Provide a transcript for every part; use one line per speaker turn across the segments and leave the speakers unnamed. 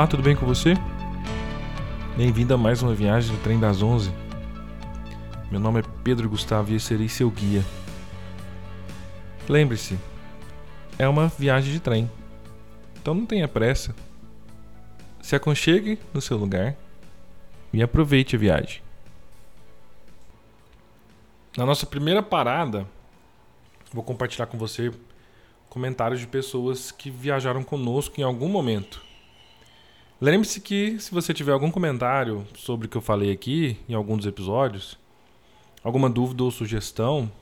Olá, tudo bem com você? Bem-vindo a mais uma viagem do Trem das Onze. Meu nome é Pedro Gustavo e eu serei seu guia. Lembre-se, é uma viagem de trem, então não tenha pressa. Se aconchegue no seu lugar e aproveite a viagem. Na nossa primeira parada, vou compartilhar com você comentários de pessoas que viajaram conosco em algum momento. Lembre-se que se você tiver algum comentário sobre o que eu falei aqui em algum dos episódios, alguma dúvida ou sugestão,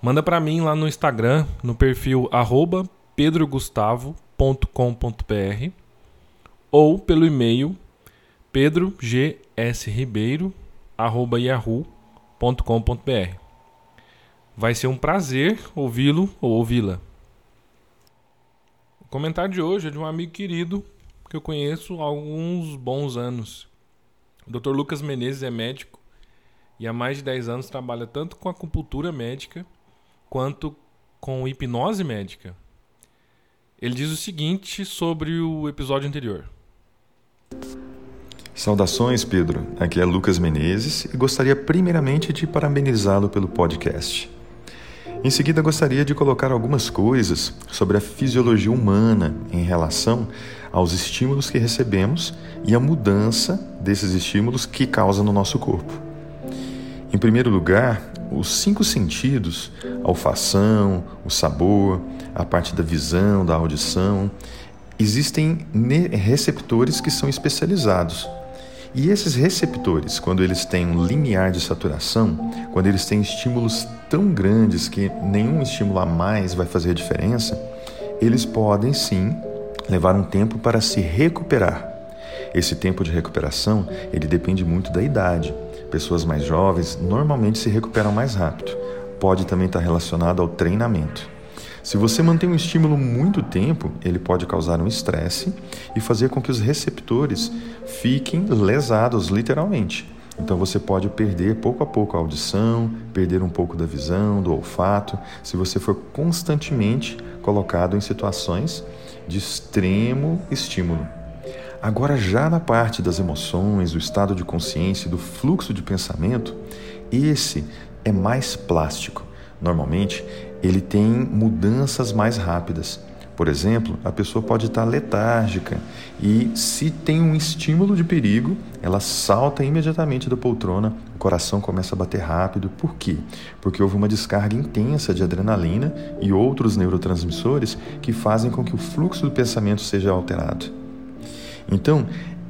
manda para mim lá no Instagram, no perfil pedrogustavo.com.br ou pelo e-mail pedrogsribeiro@yahoo.com.br. Vai ser um prazer ouvi-lo ou ouvi-la. O comentário de hoje é de um amigo querido que eu conheço há alguns bons anos. O Dr. Lucas Menezes é médico e há mais de 10 anos trabalha tanto com acupuntura médica quanto com hipnose médica. Ele diz o seguinte sobre o episódio anterior.
Saudações, Pedro. Aqui é Lucas Menezes e gostaria primeiramente de parabenizá-lo pelo podcast. Em seguida, gostaria de colocar algumas coisas sobre a fisiologia humana em relação aos estímulos que recebemos e a mudança desses estímulos que causa no nosso corpo. Em primeiro lugar, os cinco sentidos, a olfação, o sabor, a parte da visão, da audição, existem receptores que são especializados e esses receptores, quando eles têm um limiar de saturação, quando eles têm estímulos tão grandes que nenhum estímulo a mais vai fazer diferença, eles podem sim levar um tempo para se recuperar. Esse tempo de recuperação, ele depende muito da idade. Pessoas mais jovens normalmente se recuperam mais rápido. Pode também estar relacionado ao treinamento. Se você mantém um estímulo muito tempo, ele pode causar um estresse e fazer com que os receptores fiquem lesados, literalmente. Então você pode perder pouco a pouco a audição, perder um pouco da visão, do olfato, se você for constantemente colocado em situações de extremo estímulo. Agora, já na parte das emoções, do estado de consciência, do fluxo de pensamento, esse é mais plástico. Normalmente, ele tem mudanças mais rápidas. Por exemplo, a pessoa pode estar letárgica e, se tem um estímulo de perigo, ela salta imediatamente da poltrona, o coração começa a bater rápido. Por quê? Porque houve uma descarga intensa de adrenalina e outros neurotransmissores que fazem com que o fluxo do pensamento seja alterado. Então,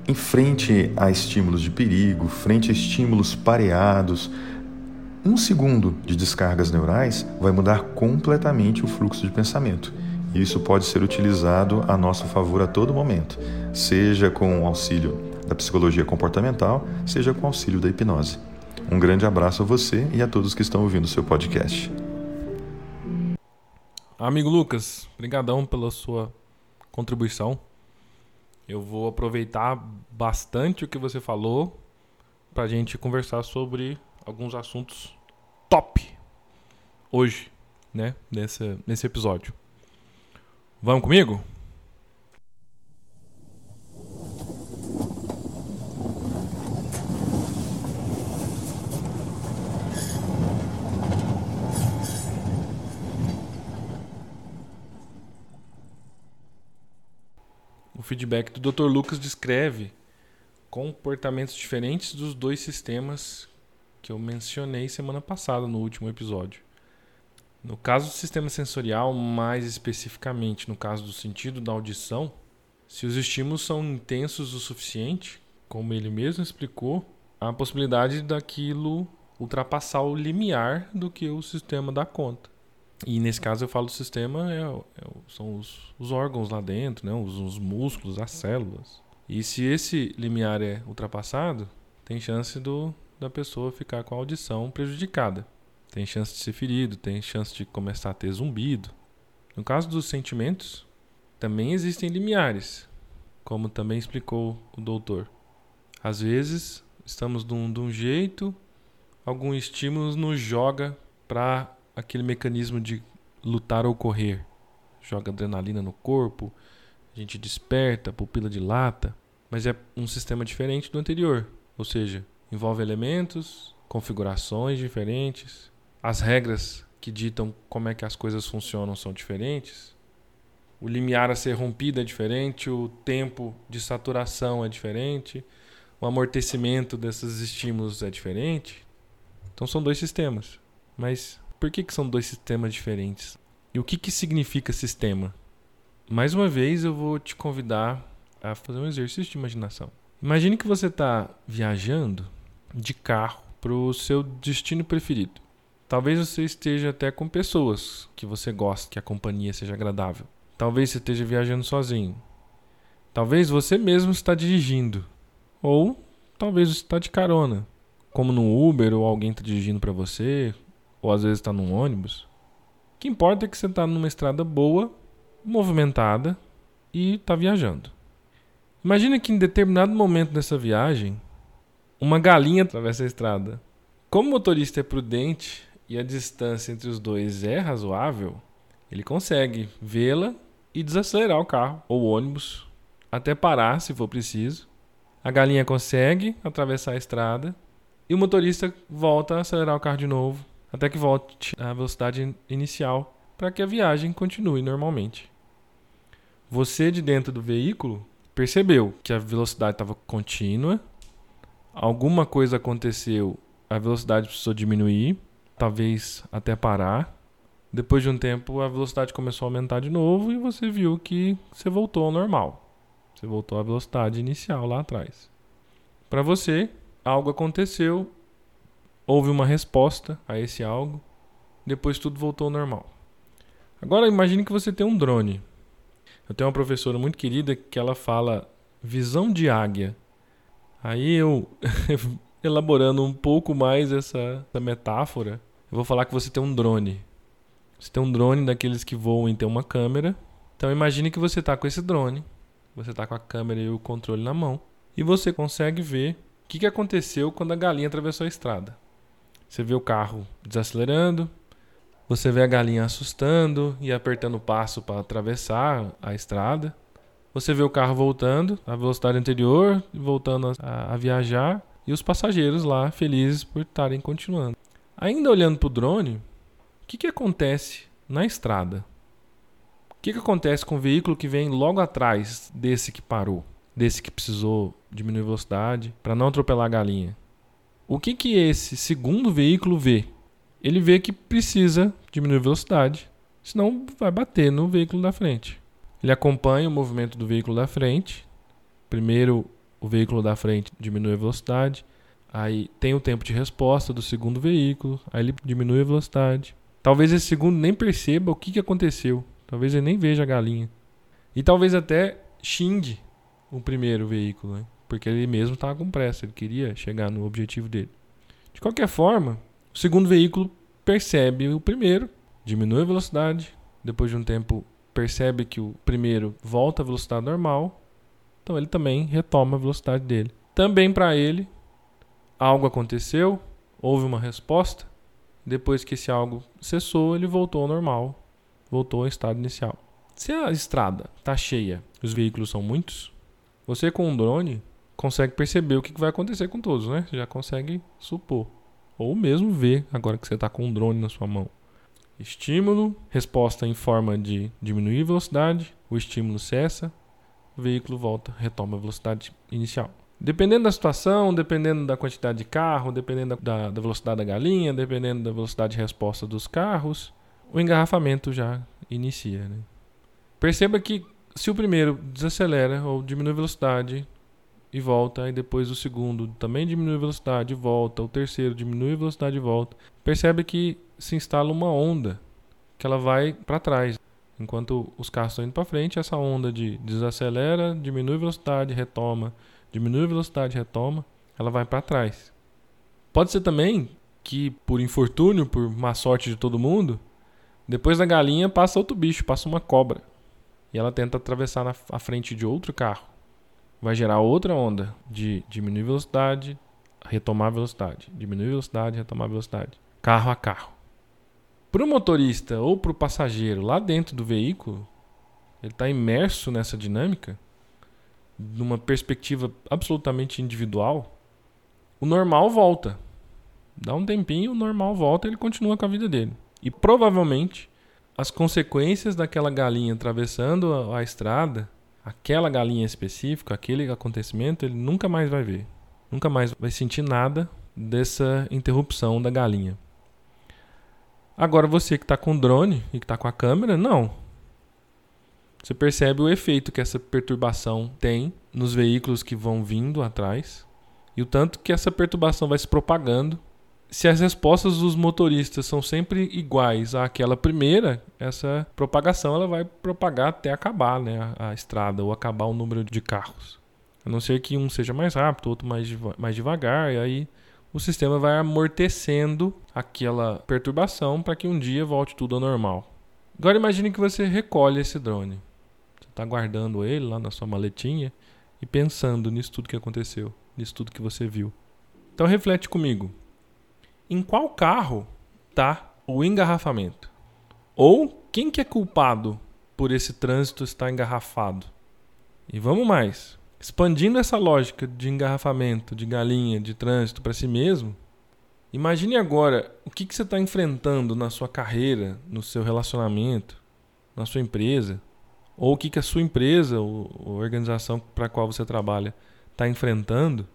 em frente a estímulos de perigo, frente a estímulos pareados, um segundo de descargas neurais vai mudar completamente o fluxo de pensamento. E isso pode ser utilizado a nosso favor a todo momento, seja com o auxílio da psicologia comportamental, seja com o auxílio da hipnose. Um grande abraço a você e a todos que estão ouvindo o seu podcast.
Amigo Lucas, brigadão pela sua contribuição. Eu vou aproveitar bastante o que você falou para a gente conversar sobre alguns assuntos top hoje, né? Nesse, nesse episódio. Vamos comigo? O feedback do Dr. Lucas descreve comportamentos diferentes dos dois sistemas que eu mencionei semana passada no último episódio. No caso do sistema sensorial, mais especificamente no caso do sentido da audição, se os estímulos são intensos o suficiente, como ele mesmo explicou, há a possibilidade daquilo ultrapassar o limiar do que o sistema dá conta. E nesse caso eu falo do sistema, é, é, são os, os, órgãos lá dentro, né? os, os músculos, as células. E se esse limiar é ultrapassado, tem chance do, da pessoa ficar com a audição prejudicada. Tem chance de ser ferido, tem chance de começar a ter zumbido. No caso dos sentimentos, também existem limiares, como também explicou o doutor. Às vezes, estamos de um, jeito, algum estímulo nos joga para aquele mecanismo de lutar ou correr. Joga adrenalina no corpo, a gente desperta, pupila dilata, mas é um sistema diferente do anterior, ou seja, envolve elementos, configurações diferentes, as regras que ditam como é que as coisas funcionam são diferentes. O limiar a ser rompido é diferente, o tempo de saturação é diferente, o amortecimento desses estímulos é diferente. Então são dois sistemas. Mas por que, que são dois sistemas diferentes? E o que, que significa sistema? Mais uma vez eu vou te convidar a fazer um exercício de imaginação. Imagine que você está viajando de carro para o seu destino preferido. Talvez você esteja até com pessoas que você gosta, que a companhia seja agradável. Talvez você esteja viajando sozinho. Talvez você mesmo está dirigindo. Ou talvez você está de carona, como no Uber ou alguém está dirigindo para você, ou às vezes está num ônibus. O que importa é que você está numa estrada boa, movimentada e está viajando. Imagina que em determinado momento dessa viagem, uma galinha atravessa a estrada. Como o motorista é prudente e a distância entre os dois é razoável, ele consegue vê-la e desacelerar o carro ou o ônibus até parar se for preciso. A galinha consegue atravessar a estrada e o motorista volta a acelerar o carro de novo até que volte à velocidade inicial para que a viagem continue normalmente. Você de dentro do veículo percebeu que a velocidade estava contínua, alguma coisa aconteceu, a velocidade precisou diminuir, talvez até parar. Depois de um tempo, a velocidade começou a aumentar de novo e você viu que você voltou ao normal. Você voltou à velocidade inicial lá atrás. Para você, algo aconteceu, houve uma resposta a esse algo, depois tudo voltou ao normal. Agora imagine que você tem um drone. Eu tenho uma professora muito querida que ela fala visão de águia. Aí eu, elaborando um pouco mais essa, essa metáfora, eu vou falar que você tem um drone. Você tem um drone daqueles que voam e tem uma câmera. Então imagine que você está com esse drone, você está com a câmera e o controle na mão, e você consegue ver o que, que aconteceu quando a galinha atravessou a estrada. Você vê o carro desacelerando, você vê a galinha assustando e apertando o passo para atravessar a estrada. Você vê o carro voltando à velocidade anterior, voltando a, a viajar, e os passageiros lá felizes por estarem continuando. Ainda olhando para o drone, o que, que acontece na estrada? O que, que acontece com o veículo que vem logo atrás desse que parou, desse que precisou diminuir a velocidade para não atropelar a galinha? O que, que esse segundo veículo vê? Ele vê que precisa diminuir a velocidade, senão vai bater no veículo da frente. Ele acompanha o movimento do veículo da frente. Primeiro, o veículo da frente diminui a velocidade, aí tem o tempo de resposta do segundo veículo, aí ele diminui a velocidade. Talvez esse segundo nem perceba o que, que aconteceu, talvez ele nem veja a galinha. E talvez até xingue o primeiro veículo. Né? porque ele mesmo estava com pressa, ele queria chegar no objetivo dele. De qualquer forma, o segundo veículo percebe o primeiro, diminui a velocidade, depois de um tempo percebe que o primeiro volta à velocidade normal, então ele também retoma a velocidade dele. Também para ele, algo aconteceu, houve uma resposta, depois que esse algo cessou, ele voltou ao normal, voltou ao estado inicial. Se a estrada está cheia, os veículos são muitos, você com um drone consegue perceber o que vai acontecer com todos, né? Você já consegue supor. Ou mesmo ver, agora que você está com um drone na sua mão. Estímulo, resposta em forma de diminuir velocidade, o estímulo cessa, o veículo volta, retoma a velocidade inicial. Dependendo da situação, dependendo da quantidade de carro, dependendo da, da velocidade da galinha, dependendo da velocidade de resposta dos carros, o engarrafamento já inicia. Né? Perceba que se o primeiro desacelera ou diminui a velocidade, e volta, e depois o segundo também diminui a velocidade e volta, o terceiro diminui a velocidade e volta. Percebe que se instala uma onda que ela vai para trás. Enquanto os carros estão indo para frente, essa onda de desacelera, diminui a velocidade, retoma, diminui a velocidade, retoma, ela vai para trás. Pode ser também que por infortúnio, por má sorte de todo mundo, depois da galinha passa outro bicho, passa uma cobra. E ela tenta atravessar na a frente de outro carro vai gerar outra onda de diminuir velocidade, retomar velocidade, diminuir velocidade, retomar velocidade, carro a carro. Para o motorista ou para o passageiro lá dentro do veículo, ele está imerso nessa dinâmica, numa perspectiva absolutamente individual, o normal volta. Dá um tempinho, o normal volta e ele continua com a vida dele. E provavelmente as consequências daquela galinha atravessando a, a estrada, aquela galinha específica, aquele acontecimento, ele nunca mais vai ver. Nunca mais vai sentir nada dessa interrupção da galinha. Agora você que está com drone e que está com a câmera, não. Você percebe o efeito que essa perturbação tem nos veículos que vão vindo atrás e o tanto que essa perturbação vai se propagando se as respostas dos motoristas são sempre iguais àquela primeira, essa propagação ela vai propagar até acabar né, a, a estrada ou acabar o número de carros. A não ser que um seja mais rápido, outro mais, mais devagar, e aí o sistema vai amortecendo aquela perturbação para que um dia volte tudo ao normal. Agora imagine que você recolhe esse drone. Você está guardando ele lá na sua maletinha e pensando nisso tudo que aconteceu, nisso tudo que você viu. Então reflete comigo em qual carro está o engarrafamento? Ou quem que é culpado por esse trânsito estar engarrafado? E vamos mais. Expandindo essa lógica de engarrafamento, de galinha, de trânsito para si mesmo, imagine agora o que, que você está enfrentando na sua carreira, no seu relacionamento, na sua empresa, ou o que, que a sua empresa ou, ou organização para a qual você trabalha está enfrentando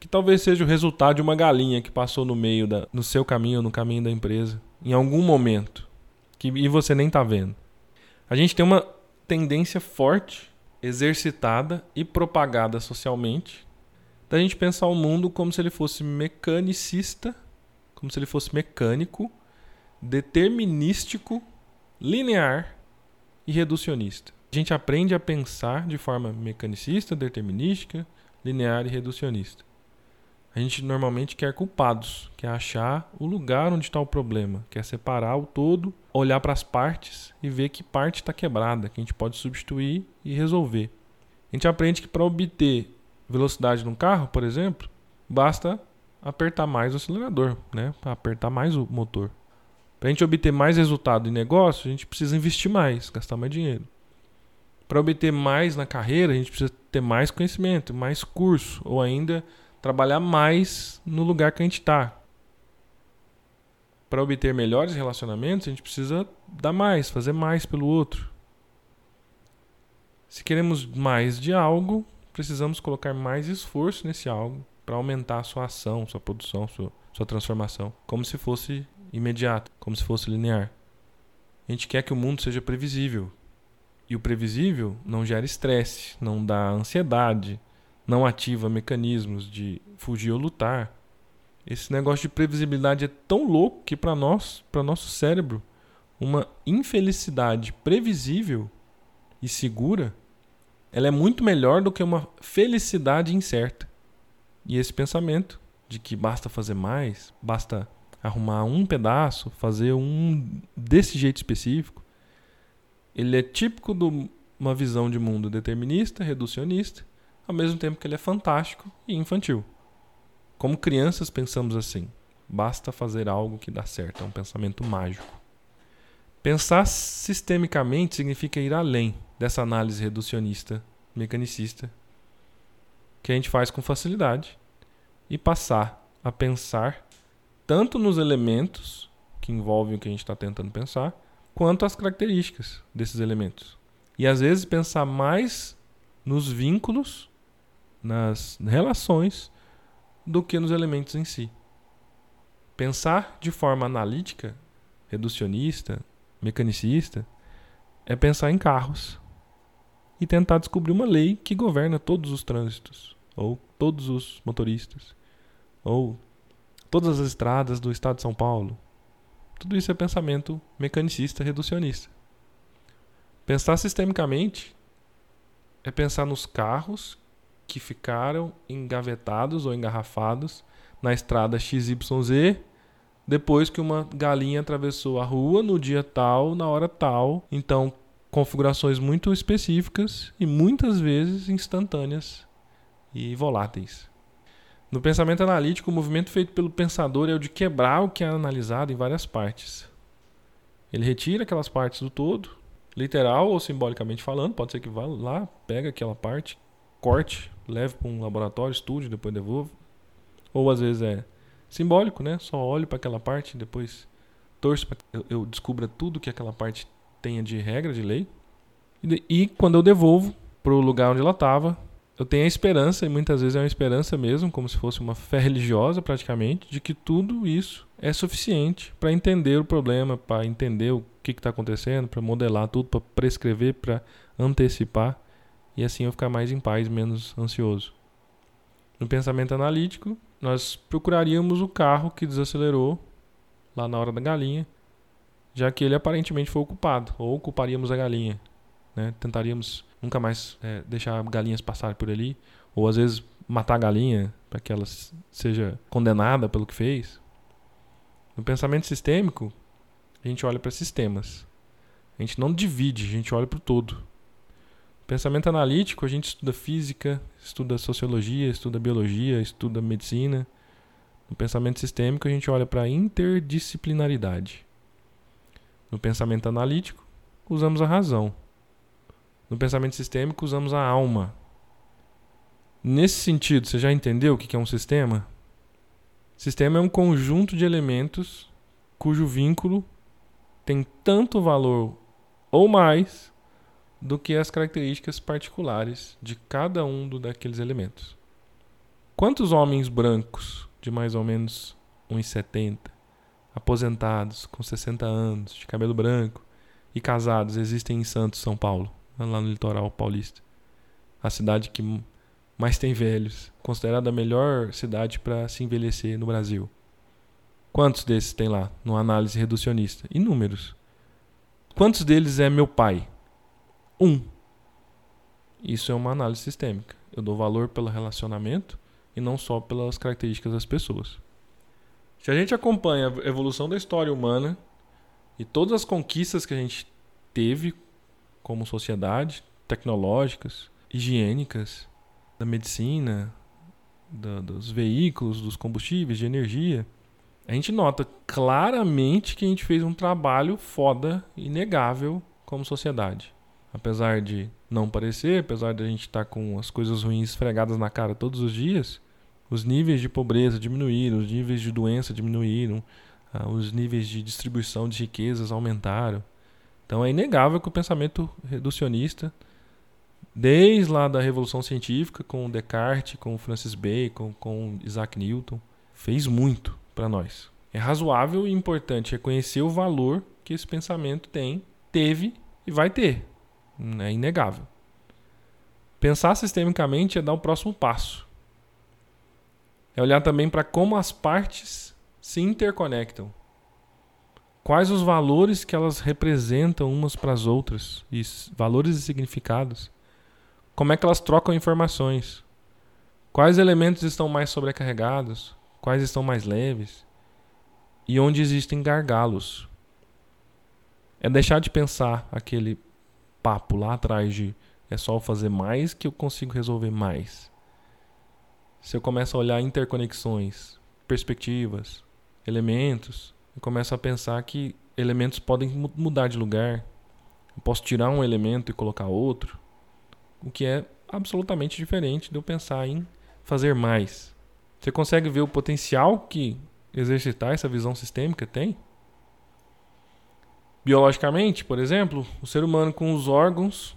que talvez seja o resultado de uma galinha que passou no meio da, no seu caminho, no caminho da empresa, em algum momento, que e você nem está vendo. A gente tem uma tendência forte, exercitada e propagada socialmente, da gente pensar o mundo como se ele fosse mecanicista, como se ele fosse mecânico, determinístico, linear e reducionista. A gente aprende a pensar de forma mecanicista, determinística, linear e reducionista. A gente normalmente quer culpados, quer achar o lugar onde está o problema, quer separar o todo, olhar para as partes e ver que parte está quebrada, que a gente pode substituir e resolver. A gente aprende que para obter velocidade num carro, por exemplo, basta apertar mais o acelerador, né? apertar mais o motor. Para a gente obter mais resultado em negócio, a gente precisa investir mais, gastar mais dinheiro. Para obter mais na carreira, a gente precisa ter mais conhecimento, mais curso, ou ainda trabalhar mais no lugar que a gente está. Para obter melhores relacionamentos, a gente precisa dar mais, fazer mais pelo outro. Se queremos mais de algo, precisamos colocar mais esforço nesse algo para aumentar a sua ação, sua produção, sua, sua transformação, como se fosse imediato, como se fosse linear. A gente quer que o mundo seja previsível. E o previsível não gera estresse, não dá ansiedade, não ativa mecanismos de fugir ou lutar. Esse negócio de previsibilidade é tão louco que para nós, para nosso cérebro, uma infelicidade previsível e segura, ela é muito melhor do que uma felicidade incerta. E esse pensamento de que basta fazer mais, basta arrumar um pedaço, fazer um desse jeito específico, ele é típico de uma visão de mundo determinista, reducionista, ao mesmo tempo que ele é fantástico e infantil. Como crianças pensamos assim: basta fazer algo que dá certo, é um pensamento mágico. Pensar sistemicamente significa ir além dessa análise reducionista, mecanicista, que a gente faz com facilidade, e passar a pensar tanto nos elementos que envolvem o que a gente está tentando pensar, quanto as características desses elementos. E às vezes pensar mais nos vínculos nas relações do que nos elementos em si. Pensar de forma analítica, reducionista, mecanicista, é pensar em carros e tentar descobrir uma lei que governa todos os trânsitos, ou todos os motoristas, ou todas as estradas do estado de São Paulo. Tudo isso é pensamento mecanicista, reducionista. Pensar sistemicamente é pensar nos carros que ficaram engavetados ou engarrafados na estrada XYZ depois que uma galinha atravessou a rua no dia tal, na hora tal. Então, configurações muito específicas e muitas vezes instantâneas e voláteis. No pensamento analítico, o movimento feito pelo pensador é o de quebrar o que é analisado em várias partes. Ele retira aquelas partes do todo literal ou simbolicamente falando. Pode ser que vá lá, pega aquela parte, corte, leve para um laboratório, estude, depois devolva. Ou às vezes é simbólico, né? Só olho para aquela parte, depois torço para que eu, eu descubra tudo que aquela parte tenha de regra, de lei. E, e quando eu devolvo para o lugar onde ela estava, eu tenho a esperança, e muitas vezes é uma esperança mesmo, como se fosse uma fé religiosa praticamente, de que tudo isso é suficiente para entender o problema, para entender o que está acontecendo, para modelar tudo, para prescrever, para antecipar, e assim eu ficar mais em paz, menos ansioso. No pensamento analítico, nós procuraríamos o carro que desacelerou lá na hora da galinha, já que ele aparentemente foi ocupado, ou ocuparíamos a galinha. Né? Tentaríamos nunca mais é, deixar galinhas passarem por ali, ou às vezes matar a galinha para que ela seja condenada pelo que fez. No pensamento sistêmico, a gente olha para sistemas. A gente não divide, a gente olha para o todo. Pensamento analítico, a gente estuda física, estuda sociologia, estuda biologia, estuda medicina. No pensamento sistêmico, a gente olha para a interdisciplinaridade. No pensamento analítico, usamos a razão. No pensamento sistêmico, usamos a alma. Nesse sentido, você já entendeu o que é um sistema? Sistema é um conjunto de elementos cujo vínculo tem tanto valor ou mais do que as características particulares de cada um do, daqueles elementos. Quantos homens brancos de mais ou menos 1,70, aposentados com 60 anos, de cabelo branco e casados existem em Santos, São Paulo? lá no litoral paulista. A cidade que mais tem velhos, considerada a melhor cidade para se envelhecer no Brasil. Quantos desses tem lá, numa análise reducionista? Inúmeros. Quantos deles é meu pai? Um. Isso é uma análise sistêmica. Eu dou valor pelo relacionamento e não só pelas características das pessoas. Se a gente acompanha a evolução da história humana e todas as conquistas que a gente teve como sociedade, tecnológicas, higiênicas, da medicina, da, dos veículos, dos combustíveis, de energia, a gente nota claramente que a gente fez um trabalho foda, inegável como sociedade. Apesar de não parecer, apesar de a gente estar tá com as coisas ruins esfregadas na cara todos os dias, os níveis de pobreza diminuíram, os níveis de doença diminuíram, ah, os níveis de distribuição de riquezas aumentaram. Então é inegável que o pensamento reducionista, desde lá da Revolução Científica, com Descartes, com Francis Bacon, com Isaac Newton, fez muito para nós. É razoável e importante reconhecer o valor que esse pensamento tem, teve e vai ter. É inegável. Pensar sistemicamente é dar o próximo passo. É olhar também para como as partes se interconectam quais os valores que elas representam umas para as outras, e valores e significados. Como é que elas trocam informações? Quais elementos estão mais sobrecarregados? Quais estão mais leves? E onde existem gargalos? É deixar de pensar aquele papo lá atrás de é só fazer mais que eu consigo resolver mais. Se eu começo a olhar interconexões, perspectivas, elementos, eu começo a pensar que elementos podem mudar de lugar. Eu posso tirar um elemento e colocar outro, o que é absolutamente diferente de eu pensar em fazer mais. Você consegue ver o potencial que exercitar essa visão sistêmica tem? Biologicamente, por exemplo, o ser humano com os órgãos,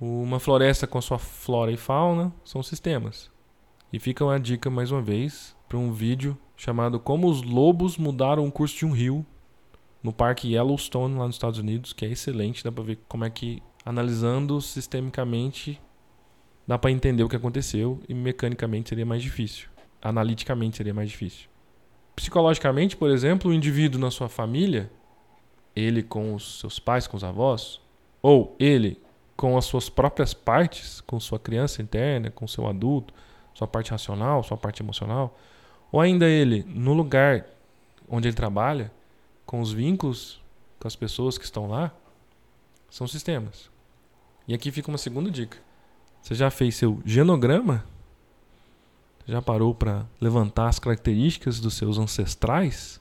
uma floresta com a sua flora e fauna, são sistemas. E fica uma dica mais uma vez para um vídeo chamado Como os Lobos Mudaram o Curso de um Rio no Parque Yellowstone, lá nos Estados Unidos, que é excelente. Dá para ver como é que, analisando sistemicamente, dá para entender o que aconteceu e mecanicamente seria mais difícil. Analiticamente seria mais difícil. Psicologicamente, por exemplo, o indivíduo na sua família, ele com os seus pais, com os avós, ou ele com as suas próprias partes, com sua criança interna, com seu adulto, sua parte racional, sua parte emocional, ou ainda ele, no lugar onde ele trabalha, com os vínculos com as pessoas que estão lá, são sistemas. E aqui fica uma segunda dica. Você já fez seu genograma? Já parou para levantar as características dos seus ancestrais?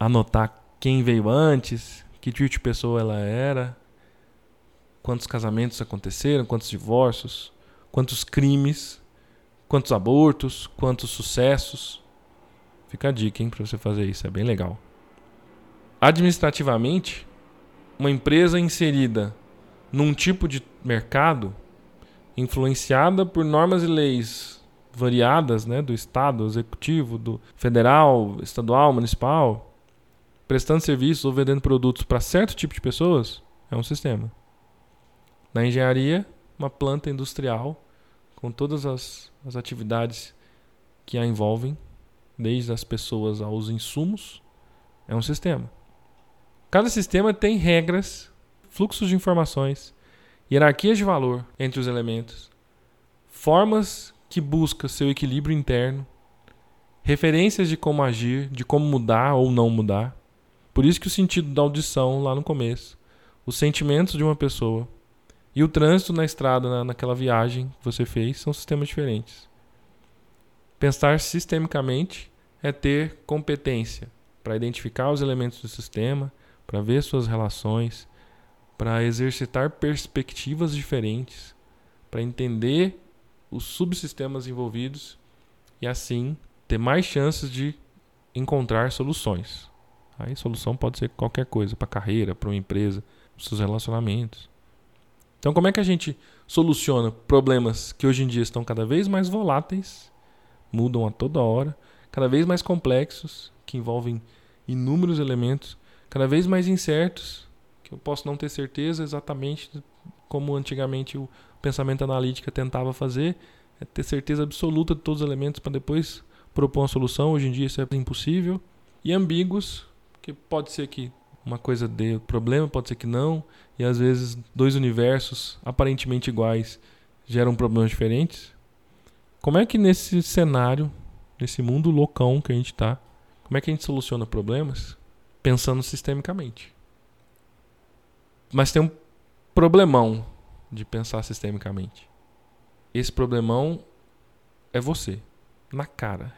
Anotar quem veio antes, que tipo de pessoa ela era, quantos casamentos aconteceram, quantos divórcios, quantos crimes, quantos abortos, quantos sucessos. Fica a dica, hein, para você fazer isso, é bem legal. Administrativamente, uma empresa inserida num tipo de mercado influenciada por normas e leis variadas, né, do estado, executivo, do federal, estadual, municipal, prestando serviços ou vendendo produtos para certo tipo de pessoas, é um sistema. Na engenharia, uma planta industrial com todas as, as atividades que a envolvem, desde as pessoas aos insumos, é um sistema. Cada sistema tem regras, fluxos de informações, hierarquias de valor entre os elementos, formas que buscam seu equilíbrio interno, referências de como agir, de como mudar ou não mudar. Por isso que o sentido da audição lá no começo, os sentimentos de uma pessoa e o trânsito na estrada, na, naquela viagem que você fez, são sistemas diferentes. Pensar sistemicamente é ter competência para identificar os elementos do sistema, para ver suas relações, para exercitar perspectivas diferentes, para entender os subsistemas envolvidos e assim ter mais chances de encontrar soluções. Aí solução pode ser qualquer coisa, para carreira, para uma empresa, para seus relacionamentos. Então, como é que a gente soluciona problemas que hoje em dia estão cada vez mais voláteis, mudam a toda hora, cada vez mais complexos, que envolvem inúmeros elementos, cada vez mais incertos, que eu posso não ter certeza exatamente como antigamente o pensamento analítico tentava fazer, é ter certeza absoluta de todos os elementos para depois propor uma solução. Hoje em dia isso é impossível. E ambíguos, que pode ser que uma coisa dê problema, pode ser que não, e às vezes dois universos aparentemente iguais geram problemas diferentes. Como é que nesse cenário, nesse mundo loucão que a gente está, como é que a gente soluciona problemas? pensando sistemicamente. Mas tem um problemão de pensar sistemicamente. Esse problemão é você, na cara.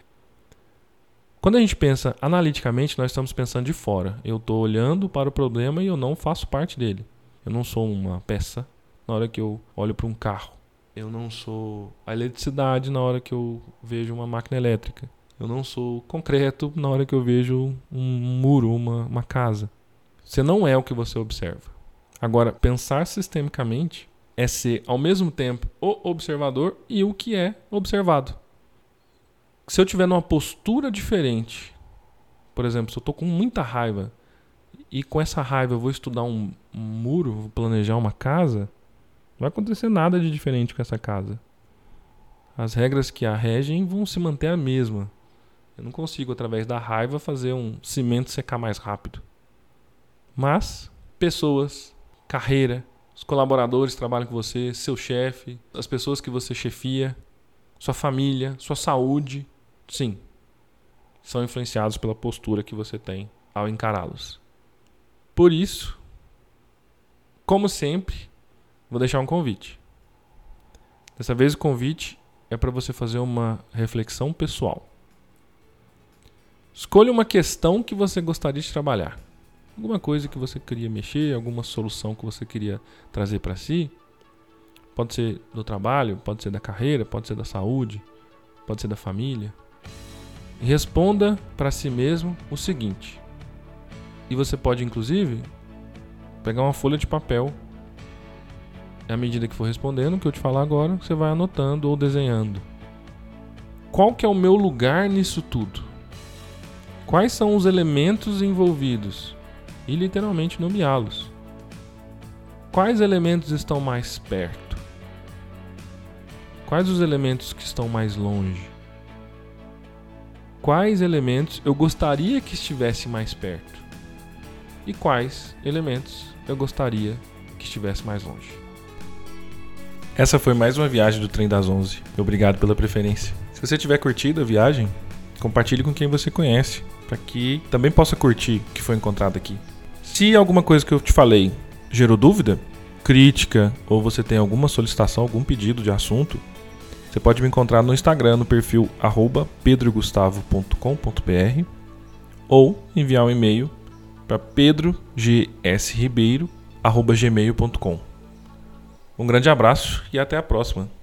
Quando a gente pensa analiticamente, nós estamos pensando de fora. Eu estou olhando para o problema e eu não faço parte dele. Eu não sou uma peça na hora que eu olho para um carro. Eu não sou a eletricidade na hora que eu vejo uma máquina elétrica. Eu não sou concreto na hora que eu vejo um muro, uma, uma casa. Você não é o que você observa. Agora, pensar sistemicamente é ser ao mesmo tempo o observador e o que é observado. Se eu tiver numa postura diferente, por exemplo, se eu estou com muita raiva e com essa raiva eu vou estudar um, um muro, vou planejar uma casa, não vai acontecer nada de diferente com essa casa. As regras que a regem vão se manter a mesma. Eu não consigo, através da raiva, fazer um cimento secar mais rápido. Mas, pessoas, carreira, os colaboradores que trabalham com você, seu chefe, as pessoas que você chefia, sua família, sua saúde, sim, são influenciados pela postura que você tem ao encará-los. Por isso, como sempre, vou deixar um convite. Dessa vez o convite é para você fazer uma reflexão pessoal. Escolha uma questão que você gostaria de trabalhar. Alguma coisa que você queria mexer, alguma solução que você queria trazer para si. Pode ser do trabalho, pode ser da carreira, pode ser da saúde, pode ser da família. Responda para si mesmo o seguinte. E você pode inclusive pegar uma folha de papel à medida que for respondendo, o que eu te falar agora, você vai anotando ou desenhando. Qual que é o meu lugar nisso tudo? Quais são os elementos envolvidos? E literalmente nomeá-los. Quais elementos estão mais perto? Quais os elementos que estão mais longe? Quais elementos eu gostaria que estivesse mais perto? E quais elementos eu gostaria que estivesse mais longe? Essa foi mais uma viagem do Trem das 11. Obrigado pela preferência. Se você tiver curtido a viagem, compartilhe com quem você conhece para que também possa curtir o que foi encontrado aqui. Se alguma coisa que eu te falei gerou dúvida, crítica ou você tem alguma solicitação, algum pedido de assunto, você pode me encontrar no Instagram no perfil pedrogustavo.com.br ou enviar um e-mail para pedrogsribeiro.gmail.com. Um grande abraço e até a próxima.